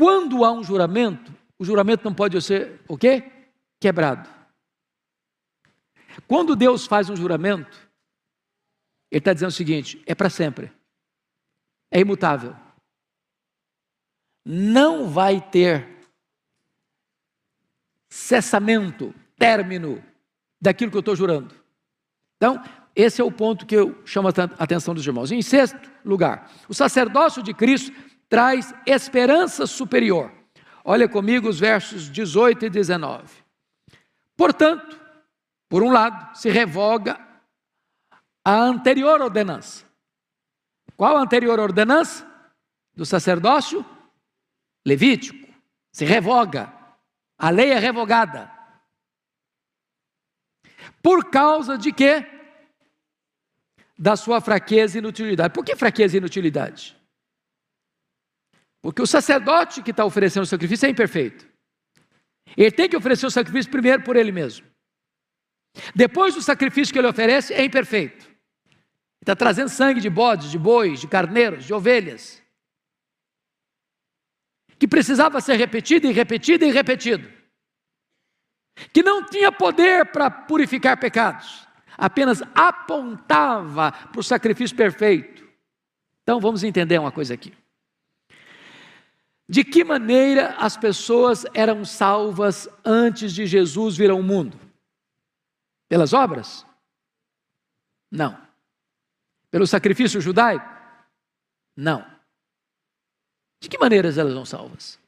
Quando há um juramento, o juramento não pode ser o quê? Quebrado. Quando Deus faz um juramento, Ele está dizendo o seguinte: é para sempre, é imutável, não vai ter cessamento, término daquilo que eu estou jurando. Então, esse é o ponto que eu chamo a atenção dos irmãos. Em sexto lugar, o sacerdócio de Cristo traz esperança superior. Olha comigo os versos 18 e 19. Portanto, por um lado, se revoga a anterior ordenança. Qual a anterior ordenança? Do sacerdócio levítico. Se revoga. A lei é revogada. Por causa de quê? Da sua fraqueza e inutilidade. Por que fraqueza e inutilidade? Porque o sacerdote que está oferecendo o sacrifício é imperfeito. Ele tem que oferecer o sacrifício primeiro por ele mesmo. Depois do sacrifício que ele oferece, é imperfeito. Está trazendo sangue de bodes, de bois, de carneiros, de ovelhas. Que precisava ser repetido e repetido e repetido. Que não tinha poder para purificar pecados. Apenas apontava para o sacrifício perfeito. Então vamos entender uma coisa aqui. De que maneira as pessoas eram salvas antes de Jesus vir ao mundo? Pelas obras? Não. Pelo sacrifício judaico? Não. De que maneiras elas são salvas?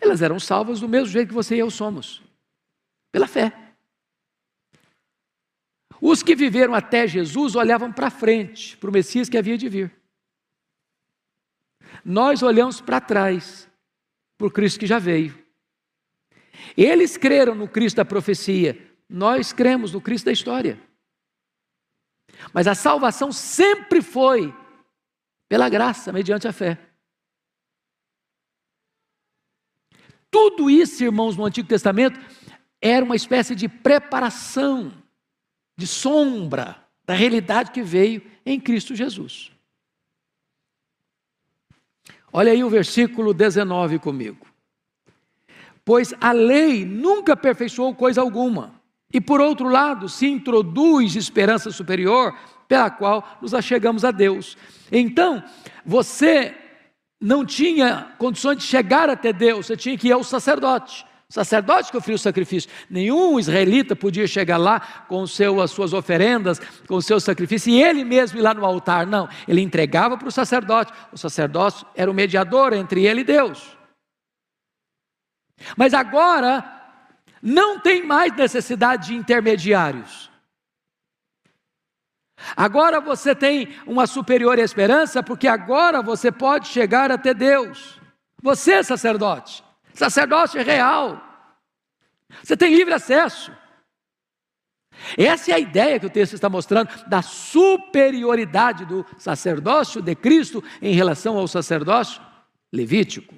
Elas eram salvas do mesmo jeito que você e eu somos, pela fé. Os que viveram até Jesus olhavam para frente, para o Messias que havia de vir. Nós olhamos para trás, o Cristo que já veio. Eles creram no Cristo da profecia, nós cremos no Cristo da história. Mas a salvação sempre foi pela graça, mediante a fé. Tudo isso, irmãos, no Antigo Testamento, era uma espécie de preparação, de sombra da realidade que veio em Cristo Jesus. Olha aí o versículo 19 comigo. Pois a lei nunca aperfeiçoou coisa alguma, e por outro lado, se introduz esperança superior pela qual nos achegamos a Deus. Então, você não tinha condições de chegar até Deus, você tinha que ir ao sacerdote. O sacerdote que oferia o sacrifício. Nenhum israelita podia chegar lá com seu, as suas oferendas, com o seu sacrifício, e ele mesmo ir lá no altar. Não, ele entregava para o sacerdote. O sacerdote era o mediador entre ele e Deus. Mas agora, não tem mais necessidade de intermediários. Agora você tem uma superior esperança, porque agora você pode chegar até Deus. Você, é sacerdote, sacerdote real, você tem livre acesso. Essa é a ideia que o texto está mostrando da superioridade do sacerdócio de Cristo em relação ao sacerdócio levítico.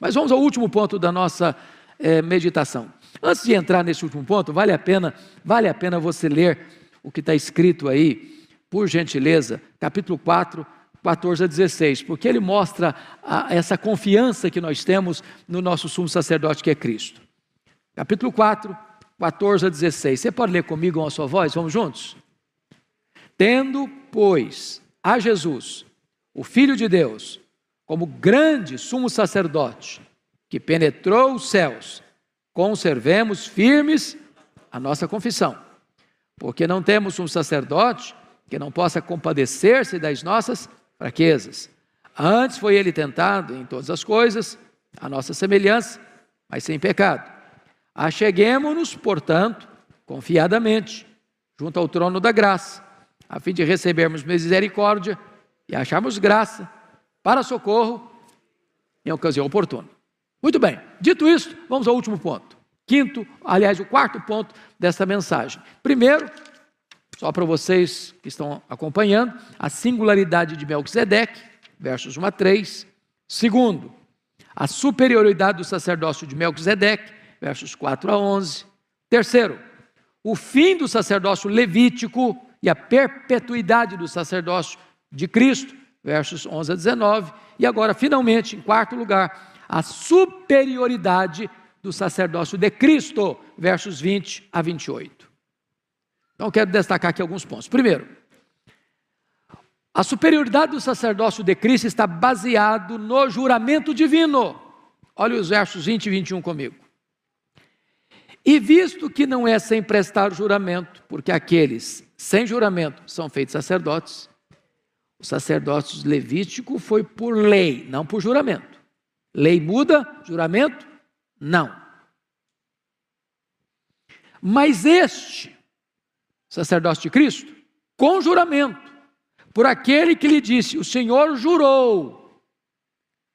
Mas vamos ao último ponto da nossa é, meditação. Antes de entrar nesse último ponto, vale a pena, vale a pena você ler o que está escrito aí, por gentileza, capítulo 4, 14 a 16, porque ele mostra a, essa confiança que nós temos no nosso sumo sacerdote que é Cristo. Capítulo 4, 14 a 16. Você pode ler comigo a sua voz? Vamos juntos? Tendo, pois, a Jesus, o Filho de Deus, como grande sumo sacerdote, que penetrou os céus, conservemos firmes a nossa confissão porque não temos um sacerdote que não possa compadecer-se das nossas fraquezas. Antes foi ele tentado em todas as coisas, a nossa semelhança, mas sem pecado. Acheguemos-nos, portanto, confiadamente, junto ao trono da graça, a fim de recebermos misericórdia e acharmos graça para socorro em ocasião oportuna. Muito bem, dito isso, vamos ao último ponto. Quinto, aliás, o quarto ponto dessa mensagem. Primeiro, só para vocês que estão acompanhando, a singularidade de Melquisedeque, versos 1 a 3. Segundo, a superioridade do sacerdócio de Melquisedeque, versos 4 a 11. Terceiro, o fim do sacerdócio levítico e a perpetuidade do sacerdócio de Cristo, versos 11 a 19. E agora, finalmente, em quarto lugar, a superioridade do sacerdócio de Cristo, versos 20 a 28. Então, quero destacar aqui alguns pontos. Primeiro, a superioridade do sacerdócio de Cristo está baseado no juramento divino. Olha os versos 20 e 21 comigo. E visto que não é sem prestar juramento, porque aqueles sem juramento são feitos sacerdotes, o sacerdócio levítico foi por lei, não por juramento. Lei muda, juramento não. Mas este, sacerdócio de Cristo, com juramento, por aquele que lhe disse: O Senhor jurou,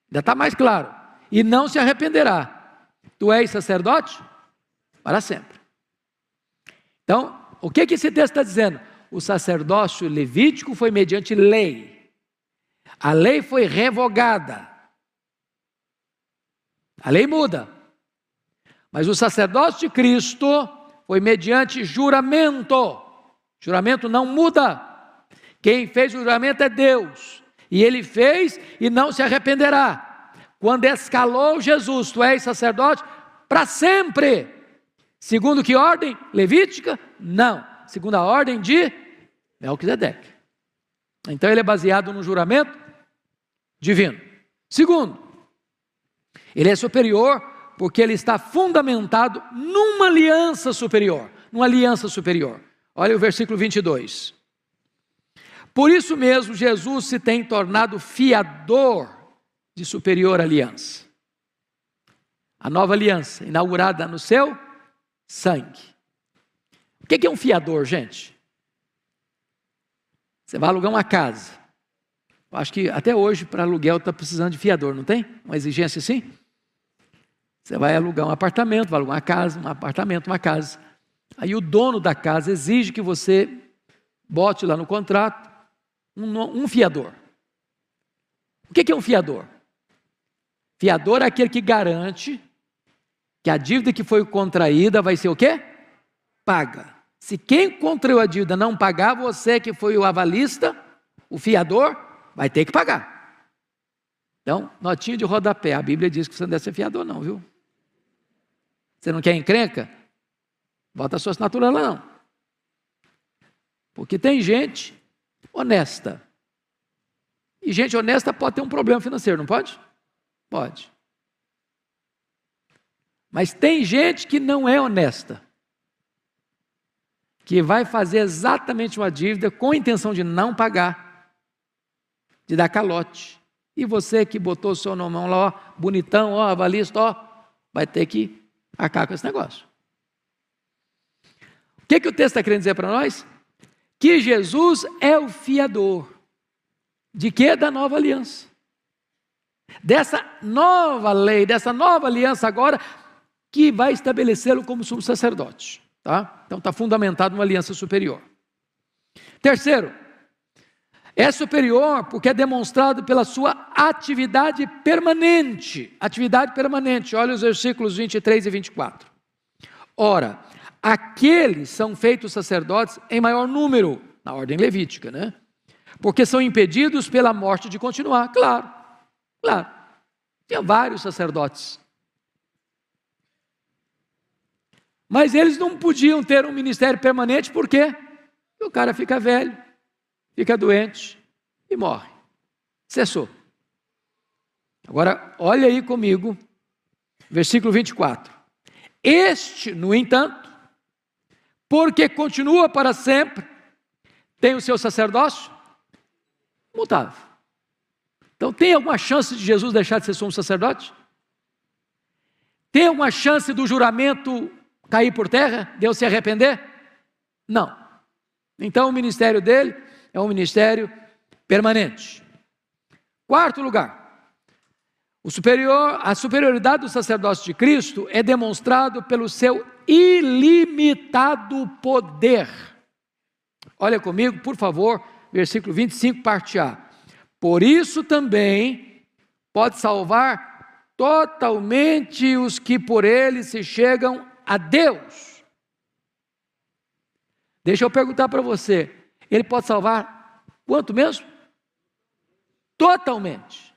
ainda está mais claro, e não se arrependerá. Tu és sacerdote para sempre. Então, o que, que esse texto está dizendo? O sacerdócio levítico foi mediante lei. A lei foi revogada. A lei muda. Mas o sacerdócio de Cristo foi mediante juramento. Juramento não muda. Quem fez o juramento é Deus. E ele fez e não se arrependerá. Quando escalou Jesus, tu és sacerdote para sempre. Segundo que ordem? Levítica? Não. Segundo a ordem de Melquisedeque. Então ele é baseado no juramento divino. Segundo, ele é superior porque ele está fundamentado numa aliança superior, numa aliança superior. Olha o versículo 22. Por isso mesmo, Jesus se tem tornado fiador de superior aliança. A nova aliança, inaugurada no seu sangue. O que é um fiador, gente? Você vai alugar uma casa. Eu acho que até hoje, para aluguel, está precisando de fiador, não tem? Uma exigência assim? Você vai alugar um apartamento, vai alugar uma casa, um apartamento, uma casa. Aí o dono da casa exige que você bote lá no contrato um, um fiador. O que é um fiador? Fiador é aquele que garante que a dívida que foi contraída vai ser o quê? Paga. Se quem contraiu a dívida não pagar, você que foi o avalista, o fiador, vai ter que pagar. Então, notinha de rodapé. A Bíblia diz que você não deve ser fiador, não, viu? Você não quer encrenca? Bota a sua assinatura lá, não. Porque tem gente honesta. E gente honesta pode ter um problema financeiro, não pode? Pode. Mas tem gente que não é honesta. Que vai fazer exatamente uma dívida com a intenção de não pagar, de dar calote. E você que botou o seu nome lá, ó, bonitão, ó, avalista, ó, vai ter que Acaba com esse negócio. O que, que o texto está querendo dizer para nós? Que Jesus é o fiador. De que? Da nova aliança. Dessa nova lei, dessa nova aliança agora, que vai estabelecê-lo como sumo sacerdote. Tá? Então está fundamentado uma aliança superior. Terceiro, é superior porque é demonstrado pela sua atividade permanente. Atividade permanente, olha os versículos 23 e 24. Ora, aqueles são feitos sacerdotes em maior número, na ordem levítica, né? Porque são impedidos pela morte de continuar. Claro, claro. Tinha vários sacerdotes. Mas eles não podiam ter um ministério permanente, por quê? Porque o cara fica velho fica doente e morre. Cessou. Agora, olha aí comigo, versículo 24. Este, no entanto, porque continua para sempre, tem o seu sacerdócio mutável. Então, tem alguma chance de Jesus deixar de ser sumo sacerdote? Tem alguma chance do juramento cair por terra? Deus se arrepender? Não. Então, o ministério dele é um ministério permanente. Quarto lugar, superior, a superioridade do sacerdócio de Cristo é demonstrado pelo seu ilimitado poder. Olha comigo, por favor, versículo 25, parte A. Por isso também pode salvar totalmente os que por ele se chegam a Deus. Deixa eu perguntar para você: ele pode salvar quanto mesmo? Totalmente.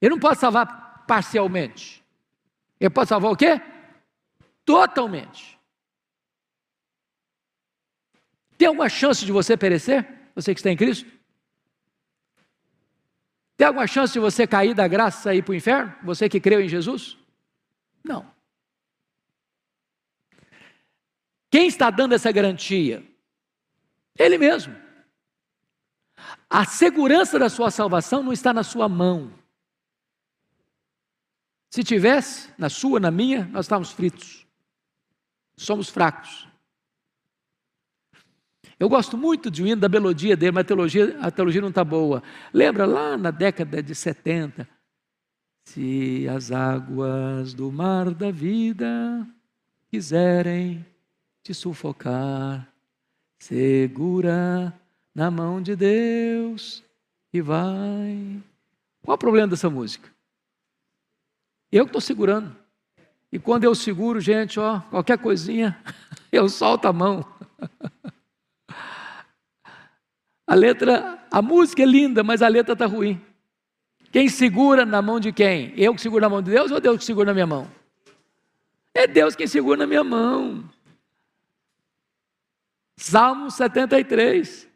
Ele não pode salvar parcialmente. Ele pode salvar o quê? Totalmente. Tem alguma chance de você perecer? Você que está em Cristo? Tem alguma chance de você cair da graça e ir para o inferno? Você que creu em Jesus? Não. Quem está dando essa garantia? Ele mesmo. A segurança da sua salvação não está na sua mão. Se tivesse, na sua, na minha, nós estávamos fritos. Somos fracos. Eu gosto muito de um hino da melodia dele, mas a teologia, a teologia não está boa. Lembra lá na década de 70? Se as águas do mar da vida quiserem te sufocar, Segura na mão de Deus e vai. Qual o problema dessa música? Eu que estou segurando. E quando eu seguro, gente, ó, qualquer coisinha, *laughs* eu solto a mão. *laughs* A letra, a música é linda, mas a letra está ruim. Quem segura na mão de quem? Eu que seguro na mão de Deus ou Deus que segura na minha mão? É Deus quem segura na minha mão. Salmo 73.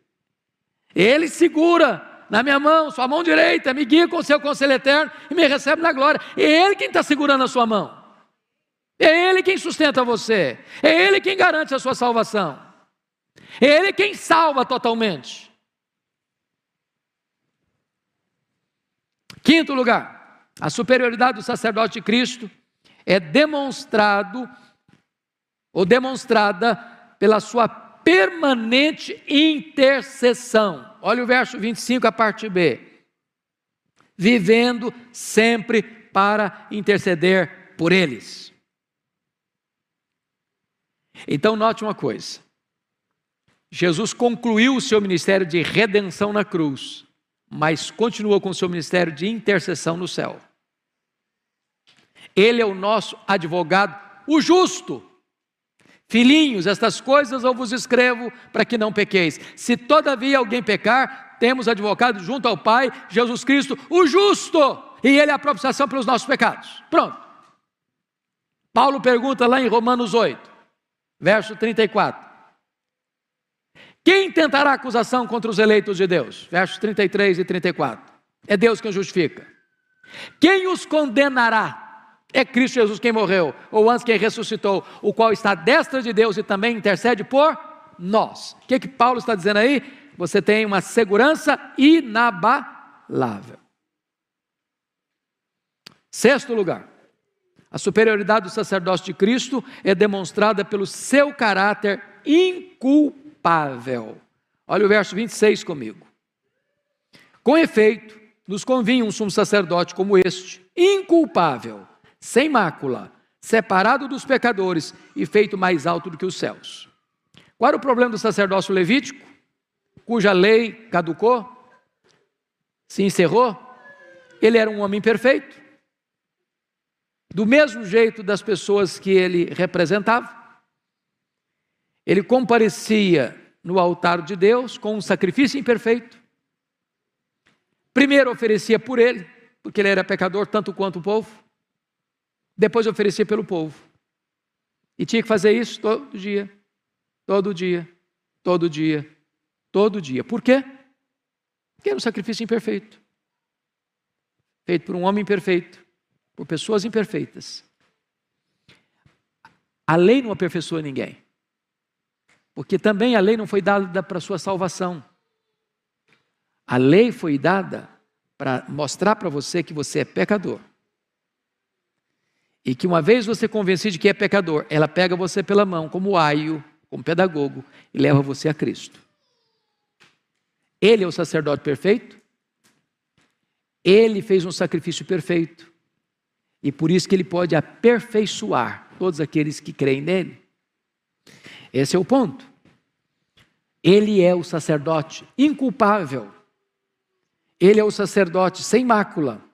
Ele segura na minha mão, sua mão direita, me guia com o seu conselho eterno e me recebe na glória. É Ele quem está segurando a sua mão. É Ele quem sustenta você. É Ele quem garante a sua salvação. É Ele quem salva totalmente. Quinto lugar, a superioridade do sacerdote de Cristo é demonstrado ou demonstrada pela sua permanente intercessão. Olha o verso 25, a parte B. Vivendo sempre para interceder por eles. Então, note uma coisa: Jesus concluiu o seu ministério de redenção na cruz, mas continuou com o seu ministério de intercessão no céu. Ele é o nosso advogado, o justo. Filhinhos, estas coisas eu vos escrevo para que não pequeis. Se todavia alguém pecar, temos advogado junto ao Pai, Jesus Cristo, o justo, e Ele é a propiciação pelos nossos pecados. Pronto. Paulo pergunta lá em Romanos 8, verso 34. Quem tentará acusação contra os eleitos de Deus? Versos 33 e 34. É Deus quem justifica. Quem os condenará? É Cristo Jesus quem morreu, ou antes quem ressuscitou, o qual está à destra de Deus e também intercede por nós. O que, que Paulo está dizendo aí? Você tem uma segurança inabalável. Sexto lugar, a superioridade do sacerdócio de Cristo é demonstrada pelo seu caráter inculpável. Olha o verso 26 comigo. Com efeito, nos convinha um sumo sacerdote como este, inculpável sem mácula, separado dos pecadores e feito mais alto do que os céus. Qual era o problema do sacerdócio levítico, cuja lei caducou, se encerrou? Ele era um homem perfeito, do mesmo jeito das pessoas que ele representava. Ele comparecia no altar de Deus com um sacrifício imperfeito. Primeiro oferecia por ele, porque ele era pecador tanto quanto o povo depois oferecia pelo povo. E tinha que fazer isso todo dia, todo dia, todo dia, todo dia. Por quê? Porque era um sacrifício imperfeito feito por um homem imperfeito, por pessoas imperfeitas. A lei não aperfeiçoa ninguém, porque também a lei não foi dada para sua salvação. A lei foi dada para mostrar para você que você é pecador. E que uma vez você convencido de que é pecador, ela pega você pela mão, como aio, como pedagogo, e leva você a Cristo. Ele é o sacerdote perfeito. Ele fez um sacrifício perfeito. E por isso que ele pode aperfeiçoar todos aqueles que creem nele. Esse é o ponto. Ele é o sacerdote inculpável. Ele é o sacerdote sem mácula.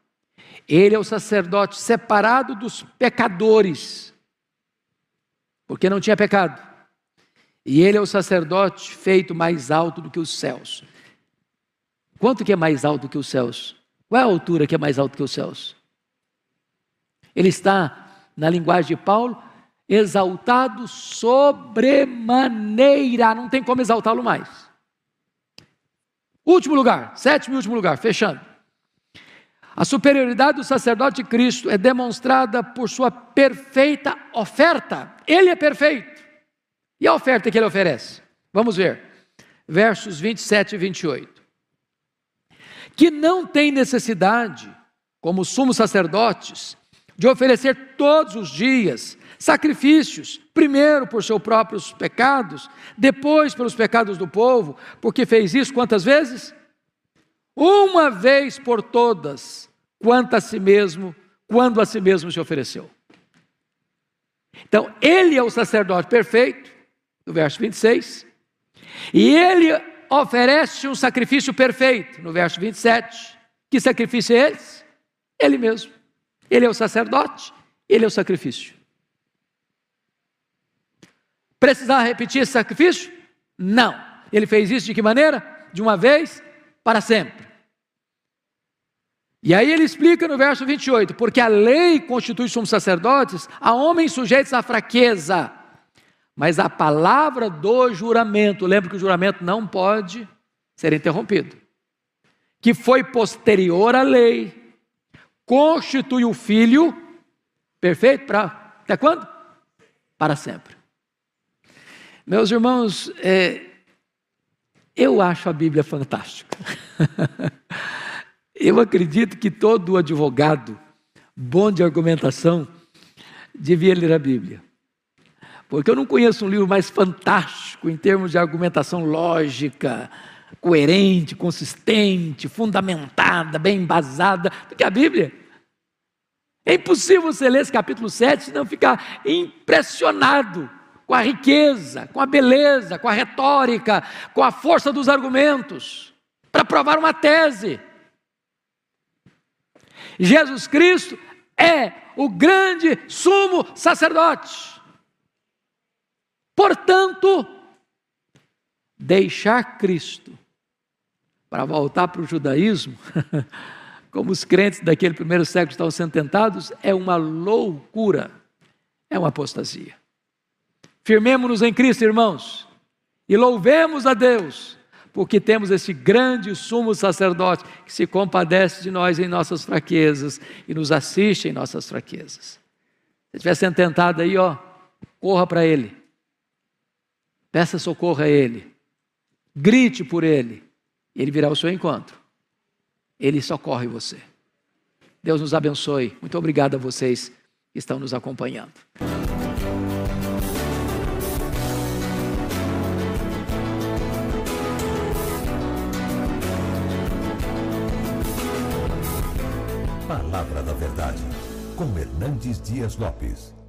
Ele é o sacerdote separado dos pecadores, porque não tinha pecado. E ele é o sacerdote feito mais alto do que os céus. Quanto que é mais alto que os céus? Qual é a altura que é mais alto que os céus? Ele está, na linguagem de Paulo, exaltado sobremaneira, não tem como exaltá-lo mais. Último lugar, sétimo e último lugar, fechando. A superioridade do sacerdote Cristo é demonstrada por sua perfeita oferta. Ele é perfeito. E a oferta que ele oferece? Vamos ver. Versos 27 e 28. Que não tem necessidade, como sumos sacerdotes, de oferecer todos os dias sacrifícios, primeiro por seus próprios pecados, depois pelos pecados do povo, porque fez isso quantas vezes? Uma vez por todas, quanto a si mesmo, quando a si mesmo se ofereceu. Então, ele é o sacerdote perfeito, no verso 26, e ele oferece um sacrifício perfeito, no verso 27. Que sacrifício é esse? Ele mesmo. Ele é o sacerdote, ele é o sacrifício. Precisava repetir esse sacrifício? Não. Ele fez isso de que maneira? De uma vez para sempre. E aí ele explica no verso 28, porque a lei constitui somos sacerdotes a homens sujeitos à fraqueza, mas a palavra do juramento, lembra que o juramento não pode ser interrompido, que foi posterior à lei, constitui o filho perfeito para até quando? Para sempre. Meus irmãos, é, eu acho a Bíblia fantástica. *laughs* Eu acredito que todo advogado bom de argumentação devia ler a Bíblia. Porque eu não conheço um livro mais fantástico em termos de argumentação lógica, coerente, consistente, fundamentada, bem embasada, do que a Bíblia. É impossível você ler esse capítulo 7 e não ficar impressionado com a riqueza, com a beleza, com a retórica, com a força dos argumentos, para provar uma tese. Jesus Cristo é o grande sumo sacerdote. Portanto, deixar Cristo para voltar para o judaísmo, *laughs* como os crentes daquele primeiro século estavam sendo tentados, é uma loucura, é uma apostasia. Firmemos-nos em Cristo, irmãos, e louvemos a Deus, porque temos esse grande sumo sacerdote que se compadece de nós em nossas fraquezas e nos assiste em nossas fraquezas. Se estiver sendo tentado aí, ó, corra para Ele, peça socorro a Ele, grite por Ele, e Ele virá ao seu encontro. Ele socorre você. Deus nos abençoe. Muito obrigado a vocês que estão nos acompanhando. Com Hernandes Dias Lopes.